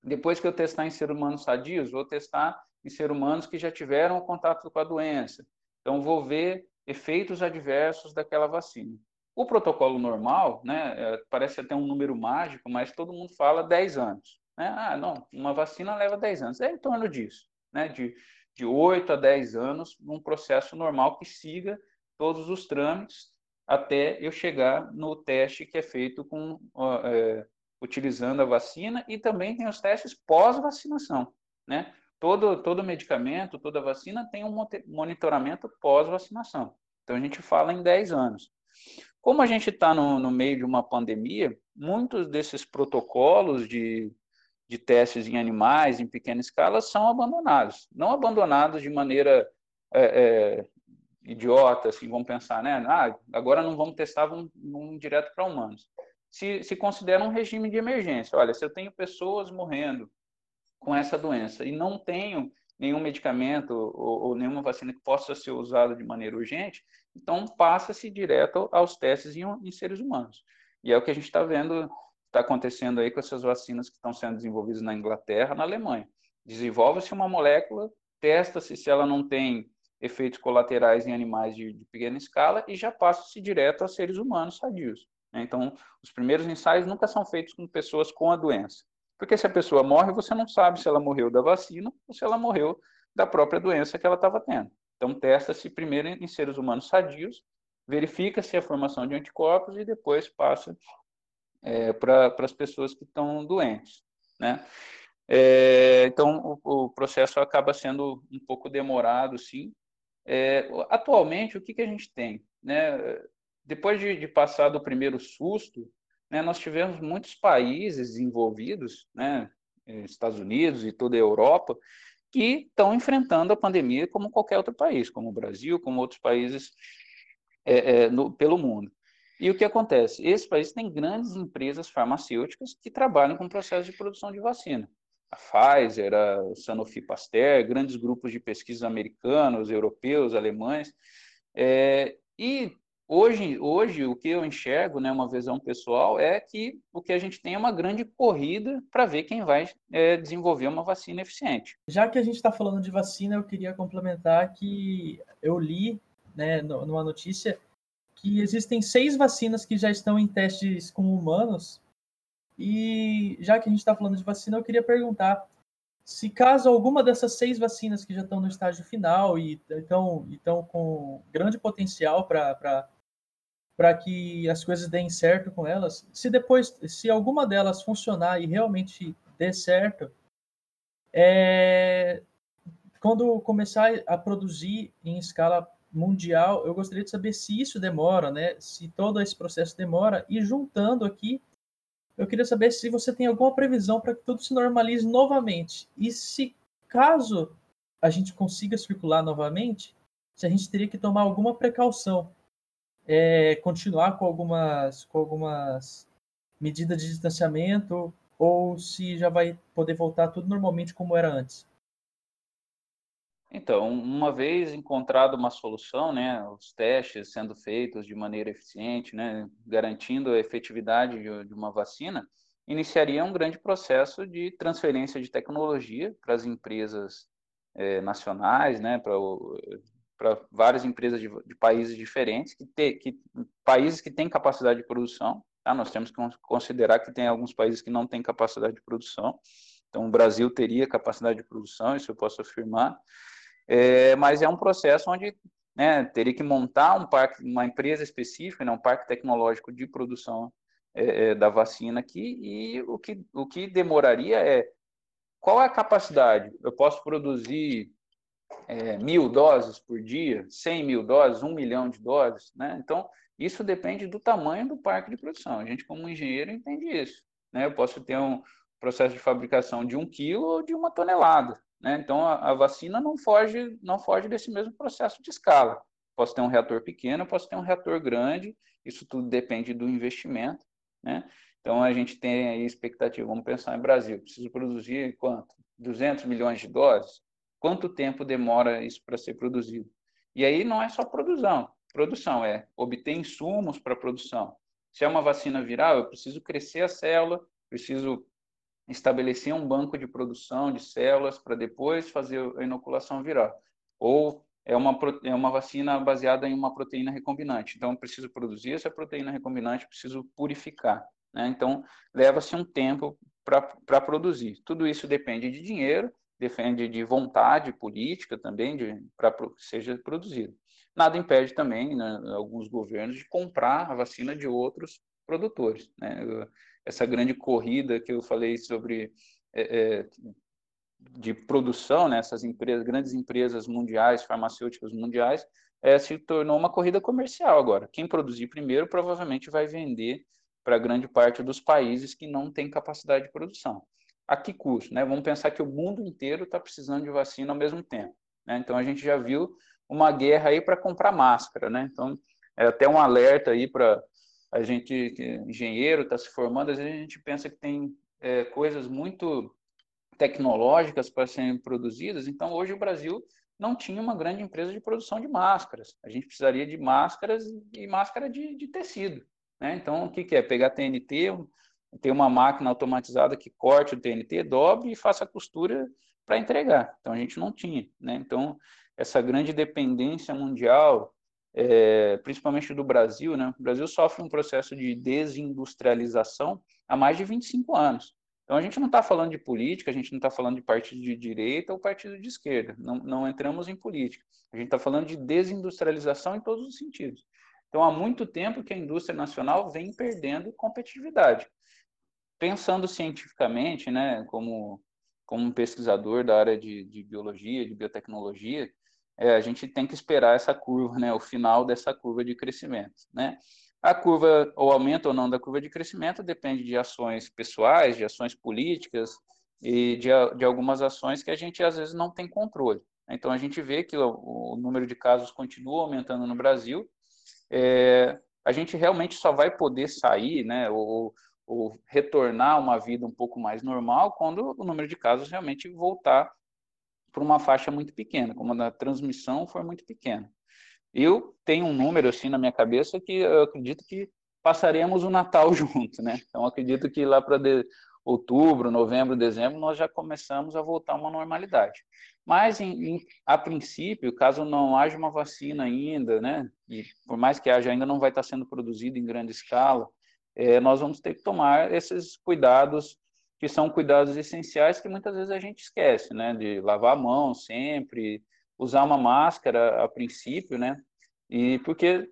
Depois que eu testar em seres humanos sadios, vou testar em seres humanos que já tiveram contato com a doença. Então, vou ver efeitos adversos daquela vacina. O protocolo normal, né, é, parece até um número mágico, mas todo mundo fala 10 anos. Né? Ah, não, uma vacina leva 10 anos. É em torno disso, né? de, de 8 a 10 anos, num processo normal que siga todos os trâmites até eu chegar no teste que é feito com é, utilizando a vacina e também tem os testes pós-vacinação, né? Todo todo medicamento, toda vacina tem um monitoramento pós-vacinação. Então a gente fala em 10 anos. Como a gente está no, no meio de uma pandemia, muitos desses protocolos de, de testes em animais, em pequena escala, são abandonados. Não abandonados de maneira é, é, idiota, assim, vamos pensar, né? Ah, agora não vamos testar, vamos, vamos direto para humanos. Se, se considera um regime de emergência. Olha, se eu tenho pessoas morrendo com essa doença e não tenho nenhum medicamento ou, ou nenhuma vacina que possa ser usada de maneira urgente, então passa-se direto aos testes em, em, seres humanos. E é o que a gente está vendo, está acontecendo aí com essas vacinas que estão sendo desenvolvidas na Inglaterra, na Alemanha. Desenvolve-se uma molécula, testa-se se ela não tem efeitos colaterais em animais de, de pequena escala e já passa-se direto a seres humanos sadios. Né? Então, os primeiros ensaios nunca são feitos com pessoas com a doença. Porque se a pessoa morre, você não sabe se ela morreu da vacina ou se ela morreu da própria doença que ela estava tendo. Então, testa-se primeiro em seres humanos sadios, verifica-se a formação de anticorpos e depois passa é, para as pessoas que estão doentes. Né? É, então, o, o, processo acaba sendo um pouco demorado, sim, é, atualmente, o que, que a gente tem? Né? Depois de, de passar do primeiro susto, né, nós tivemos muitos países envolvidos, né, Estados Unidos e toda a Europa, que estão enfrentando a pandemia como qualquer outro país, como o Brasil, como outros países é, é, no, pelo mundo. E o que acontece? Esses países têm grandes empresas farmacêuticas que trabalham com o processo de produção de vacina a Pfizer, a Sanofi Pasteur, grandes grupos de pesquisa americanos, europeus, alemães. É, e hoje, hoje o que eu enxergo, né, uma visão pessoal, é que o que a gente tem é uma grande corrida para ver quem vai é, desenvolver uma vacina eficiente. Já que a gente está falando de vacina, eu queria complementar que eu li né, numa notícia que existem seis vacinas que já estão em testes com humanos. E já que a gente está falando de vacina, eu queria perguntar se caso alguma dessas seis vacinas que já estão no estágio final e estão, estão com grande potencial para para que as coisas deem certo com elas, se depois, se alguma delas funcionar e realmente dê certo, é, quando começar a produzir em escala mundial, eu gostaria de saber se isso demora, né? Se todo esse processo demora. E juntando aqui, eu queria saber se você tem alguma previsão para que tudo se normalize novamente. E se caso a gente consiga circular novamente, se a gente teria que tomar alguma precaução, é, continuar com algumas, com algumas medidas de distanciamento, ou se já vai poder voltar tudo normalmente como era antes. Então, uma vez encontrada uma solução, né, os testes sendo feitos de maneira eficiente, né, garantindo a efetividade de, uma vacina, iniciaria um grande processo de transferência de tecnologia para as empresas é, nacionais, né, para várias empresas de, de países diferentes, que, te, que países que têm capacidade de produção. Tá? Nós temos que considerar que tem alguns países que não têm capacidade de produção. Então, o Brasil teria capacidade de produção, isso eu posso afirmar. É, mas é um processo onde né, teria que montar um parque, uma empresa específica, né, um parque tecnológico de produção é, é, da vacina aqui, e o que, o que demoraria é qual é a capacidade? Eu posso produzir é, mil doses por dia, cem mil doses, um milhão de doses, né? Então, isso depende do tamanho do parque de produção. A gente, como engenheiro, entende isso. Né? Eu posso ter um processo de fabricação de um quilo ou de uma tonelada. Né? Então, a, a, vacina não foge, não foge desse mesmo processo de escala. Posso ter um reator pequeno, posso ter um reator grande, isso tudo depende do investimento. Né? Então, a gente tem aí expectativa, vamos pensar em Brasil, preciso produzir quanto? 200 milhões de doses? Quanto tempo demora isso para ser produzido? E aí não é só produção, produção é obter insumos para produção. Se é uma vacina viral, eu preciso crescer a célula, preciso estabelecer um banco de produção de células para depois fazer a inoculação viral. Ou é uma, é uma vacina baseada em uma proteína recombinante. Então, eu preciso produzir essa proteína recombinante, preciso purificar. Né? Então, leva-se um tempo para produzir. Tudo isso depende de dinheiro, depende de vontade política também para que seja produzido. Nada impede também né, alguns governos de comprar a vacina de outros produtores. Né? Essa grande corrida que eu falei sobre é, é, de produção, né, essas empresas, grandes empresas mundiais, farmacêuticas mundiais, é, se tornou uma corrida comercial agora. Quem produzir primeiro provavelmente vai vender para grande parte dos países que não têm capacidade de produção. A que custo? Né? Vamos pensar que o mundo inteiro está precisando de vacina ao mesmo tempo. Né? Então, a gente já viu uma guerra aí para comprar máscara. Né? Então, é até um alerta aí para a gente, engenheiro, está se formando, às vezes a gente pensa que tem é, coisas muito tecnológicas para serem produzidas, então hoje o Brasil não tinha uma grande empresa de produção de máscaras. A gente precisaria de máscaras e máscara de, de tecido. Né? Então, o que, que é? Pegar TNT, ter uma máquina automatizada que corte o TNT, dobre e faça a costura para entregar. Então, a gente não tinha. Né? Então, essa grande dependência mundial é, principalmente do Brasil, né? O Brasil sofre um processo de desindustrialização há mais de 25 anos. Então, a gente não está falando de política, a gente não está falando de partido de direita ou partido de esquerda, não, não entramos em política. A gente está falando de desindustrialização em todos os sentidos. Então, há muito tempo que a indústria nacional vem perdendo competitividade. Pensando cientificamente, né, como, como um pesquisador da área de, de biologia, de biotecnologia, é, a gente tem que esperar essa curva, né, o final dessa curva de crescimento, né? A curva, o aumento ou não da curva de crescimento depende de ações pessoais, de ações políticas e de, de algumas ações que a gente às vezes não tem controle. Então a gente vê que o, o número de casos continua aumentando no Brasil. É, a gente realmente só vai poder sair, né, ou, ou retornar uma vida um pouco mais normal quando o número de casos realmente voltar por uma faixa muito pequena, como a transmissão for muito pequena. Eu tenho um número assim na minha cabeça que eu acredito que passaremos o Natal junto, né? Então acredito que lá para outubro, novembro, dezembro nós já começamos a voltar a uma normalidade. Mas em, em, a princípio, caso não haja uma vacina ainda, né? E por mais que haja, ainda não vai estar sendo produzido em grande escala. É, nós vamos ter que tomar esses cuidados que são cuidados essenciais que muitas vezes a gente esquece, né? De lavar a mão sempre, usar uma máscara a princípio, né? E porque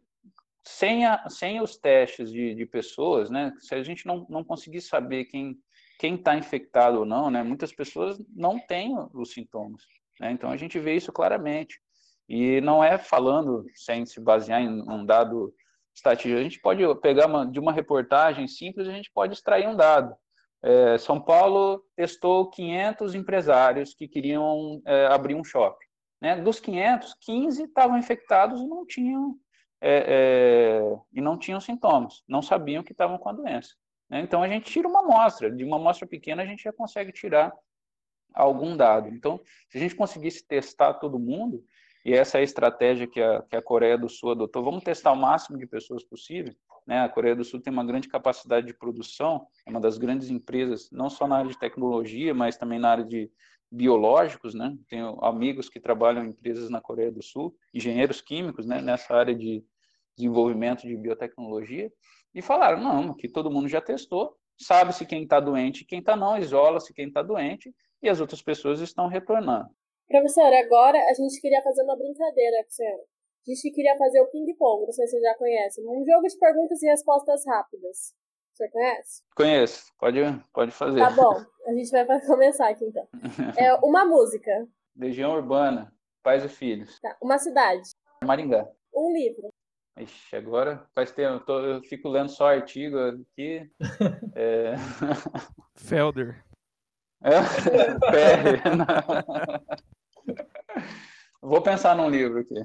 sem, a, sem os testes de, de pessoas, né? Se a gente não, não conseguir saber quem quem está infectado ou não, né? Muitas pessoas não têm os sintomas, né? Então a gente vê isso claramente. E não é falando sem se basear em um dado estatístico. A gente pode pegar uma, de uma reportagem simples, a gente pode extrair um dado. É, São Paulo testou 500 empresários que queriam é, abrir um shopping. Né? Dos 500, 15 estavam infectados e não tinham é, é, e não tinham sintomas, não sabiam que estavam com a doença. Né? Então a gente tira uma amostra, de uma amostra pequena a gente já consegue tirar algum dado. Então, se a gente conseguisse testar todo mundo, e essa é a estratégia que a, que a Coreia do Sul adotou, vamos testar o máximo de pessoas possível, né? A Coreia do Sul tem uma grande capacidade de produção, é uma das grandes empresas, não só na área de tecnologia, mas também na área de biológicos, né? Tenho amigos que trabalham em empresas na Coreia do Sul, engenheiros químicos, né? Nessa área de desenvolvimento de biotecnologia, e falaram, não, que todo mundo já testou, sabe-se quem está doente quem está não, isola-se quem está doente, e as outras pessoas estão retornando. Professor, agora a gente queria fazer uma brincadeira com a. A gente queria fazer o ping-pong, não sei se você já conhece. Um jogo de perguntas e respostas rápidas. Você conhece? Conheço, pode, pode fazer. Tá bom, a gente vai começar aqui então. É uma música. Legião Urbana, Pais e Filhos. Tá. Uma cidade. Maringá. Um livro. Ixi, agora faz tempo, eu, tô, eu fico lendo só artigo aqui. É... Felder. É? Vou pensar num livro aqui.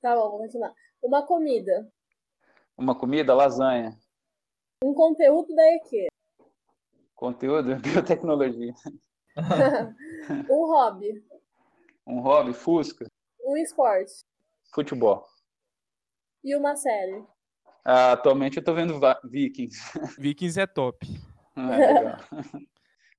Tá bom, vamos continuar. Uma comida. Uma comida, lasanha. Um conteúdo da EQ. Conteúdo, biotecnologia. um hobby. Um hobby, Fusca. Um esporte. Futebol. E uma série. Ah, atualmente eu tô vendo Vikings. Vikings é top. É, legal.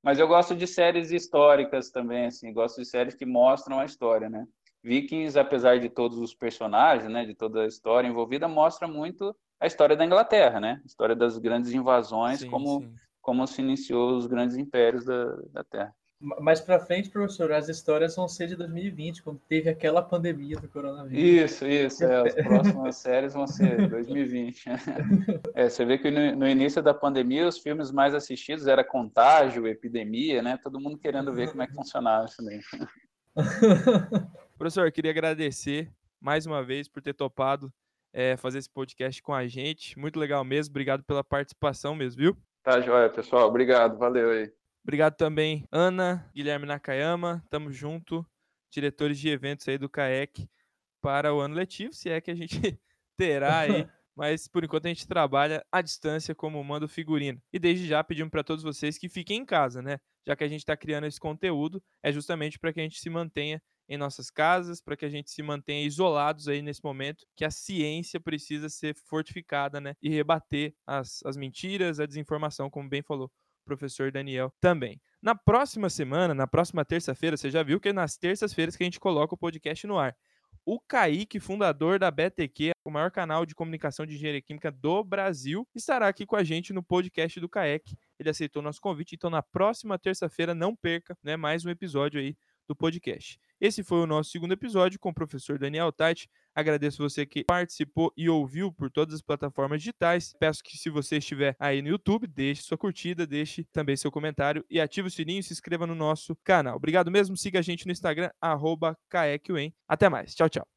Mas eu gosto de séries históricas também, assim, gosto de séries que mostram a história, né? Vikings, apesar de todos os personagens, né, de toda a história envolvida, mostra muito a história da Inglaterra, né? A história das grandes invasões, sim, como, sim. como se iniciou os grandes impérios da, da Terra. Mais para frente, professor, as histórias vão ser de 2020, quando teve aquela pandemia do coronavírus. Isso, isso. É, as próximas séries vão ser 2020. É, você vê que no, no, início da pandemia, os filmes mais assistidos era Contágio, Epidemia, né? Todo mundo querendo ver como é que funcionava isso daí. Professor, queria agradecer mais uma vez por ter topado é, fazer esse podcast com a gente. Muito legal mesmo. Obrigado pela participação mesmo, viu? Tá, joia, pessoal. Obrigado. Valeu aí. Obrigado também, Ana, Guilherme Nakayama, tamo junto, diretores de eventos aí do CAEC para o ano letivo, se é que a gente terá aí, mas por enquanto a gente trabalha à distância como manda figurino. E desde já pedimos para todos vocês que fiquem em casa, né? Já que a gente está criando esse conteúdo, é justamente para que a gente se mantenha em nossas casas, para que a gente se mantenha isolados aí nesse momento, que a ciência precisa ser fortificada, né? E rebater as, as mentiras, a desinformação, como bem falou professor Daniel também. Na próxima semana, na próxima terça-feira, você já viu que é nas terças-feiras que a gente coloca o podcast no ar. O Kaique, fundador da BTQ, o maior canal de comunicação de engenharia química do Brasil, estará aqui com a gente no podcast do CAEC. Ele aceitou nosso convite, então na próxima terça-feira não perca né, mais um episódio aí do podcast. Esse foi o nosso segundo episódio com o professor Daniel Tati. Agradeço você que participou e ouviu por todas as plataformas digitais. Peço que se você estiver aí no YouTube, deixe sua curtida, deixe também seu comentário e ative o sininho e se inscreva no nosso canal. Obrigado mesmo, siga a gente no Instagram, arroba Até mais, tchau, tchau.